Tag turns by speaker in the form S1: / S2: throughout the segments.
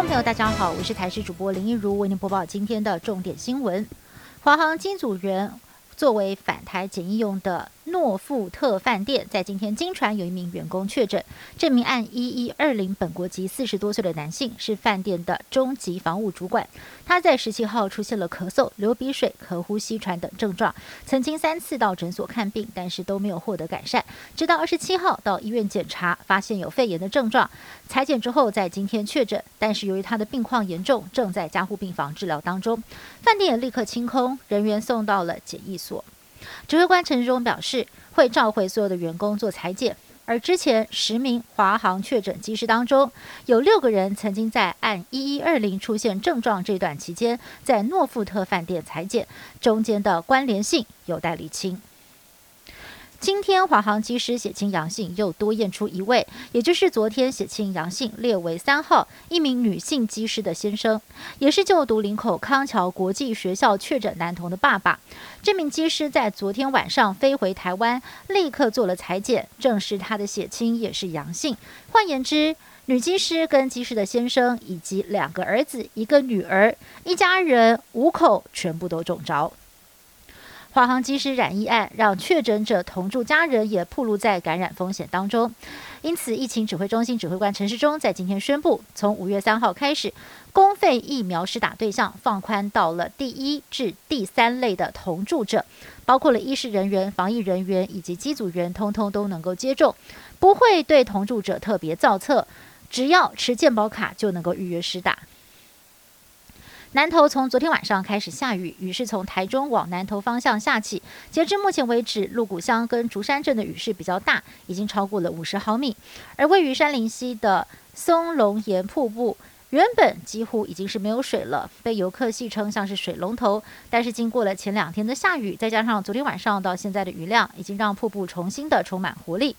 S1: 众朋友，大家好，我是台视主播林一如，为您播报今天的重点新闻。华航机组员作为返台检疫用的。诺富特饭店在今天经传有一名员工确诊，这名案一一二零本国籍四十多岁的男性是饭店的中级房务主管。他在十七号出现了咳嗽、流鼻水和呼吸喘等症状，曾经三次到诊所看病，但是都没有获得改善。直到二十七号到医院检查，发现有肺炎的症状，裁剪之后在今天确诊，但是由于他的病况严重，正在加护病房治疗当中。饭店也立刻清空，人员送到了检疫所。指挥官陈志忠表示，会召回所有的员工做裁剪。而之前十名华航确诊机师当中，有六个人曾经在按一一二零出现症状这段期间，在诺富特饭店裁剪，中间的关联性有待厘清。今天华航机师血清阳性又多验出一位，也就是昨天血清阳性列为三号一名女性机师的先生，也是就读林口康桥国际学校确诊男童的爸爸。这名机师在昨天晚上飞回台湾，立刻做了裁剪，证实他的血清也是阳性。换言之，女机师跟机师的先生以及两个儿子、一个女儿，一家人五口全部都中招。华航机师染疫案让确诊者同住家人也暴露在感染风险当中，因此疫情指挥中心指挥官陈时中在今天宣布，从五月三号开始，公费疫苗施打对象放宽到了第一至第三类的同住者，包括了医师人员、防疫人员以及机组员，通通都能够接种，不会对同住者特别造册，只要持健保卡就能够预约施打。南投从昨天晚上开始下雨，雨是从台中往南投方向下起。截至目前为止，鹿谷乡跟竹山镇的雨势比较大，已经超过了五十毫米。而位于山林溪的松龙岩瀑布，原本几乎已经是没有水了，被游客戏称像是水龙头。但是经过了前两天的下雨，再加上昨天晚上到现在的雨量，已经让瀑布重新的充满活力。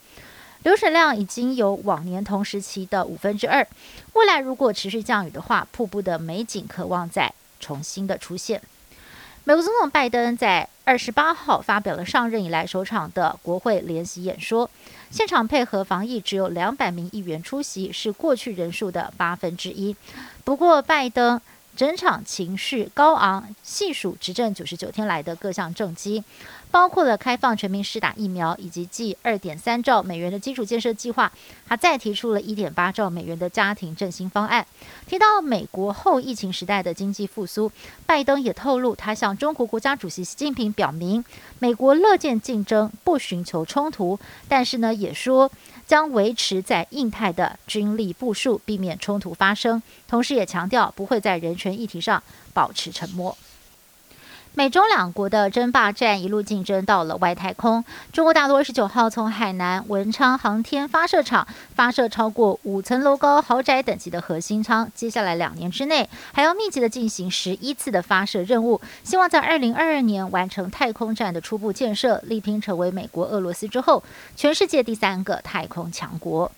S1: 流水量已经有往年同时期的五分之二。未来如果持续降雨的话，瀑布的美景渴望再重新的出现。美国总统拜登在二十八号发表了上任以来首场的国会联席演说，现场配合防疫只有两百名议员出席，是过去人数的八分之一。不过拜登。整场情绪高昂，细数执政九十九天来的各项政绩，包括了开放全民施打疫苗，以及计二点三兆美元的基础建设计划，还再提出了一点八兆美元的家庭振兴方案。提到美国后疫情时代的经济复苏，拜登也透露，他向中国国家主席习近平表明，美国乐见竞争，不寻求冲突，但是呢，也说。将维持在印太的军力部署，避免冲突发生。同时，也强调不会在人权议题上保持沉默。美中两国的争霸战一路竞争到了外太空。中国大陆二十九号从海南文昌航天发射场发射超过五层楼高豪宅等级的核心舱，接下来两年之内还要密集的进行十一次的发射任务，希望在二零二二年完成太空站的初步建设，力拼成为美国、俄罗斯之后全世界第三个太空强国。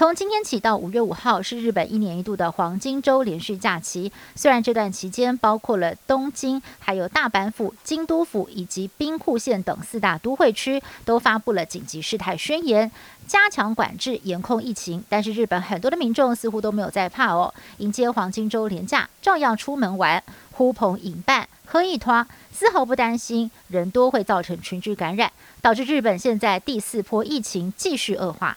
S1: 从今天起到五月五号是日本一年一度的黄金周连续假期。虽然这段期间包括了东京、还有大阪府、京都府以及兵库县等四大都会区都发布了紧急事态宣言，加强管制、严控疫情。但是日本很多的民众似乎都没有在怕哦，迎接黄金周连假，照样出门玩、呼朋引伴、喝一拖，丝毫不担心人多会造成群聚感染，导致日本现在第四波疫情继续恶化。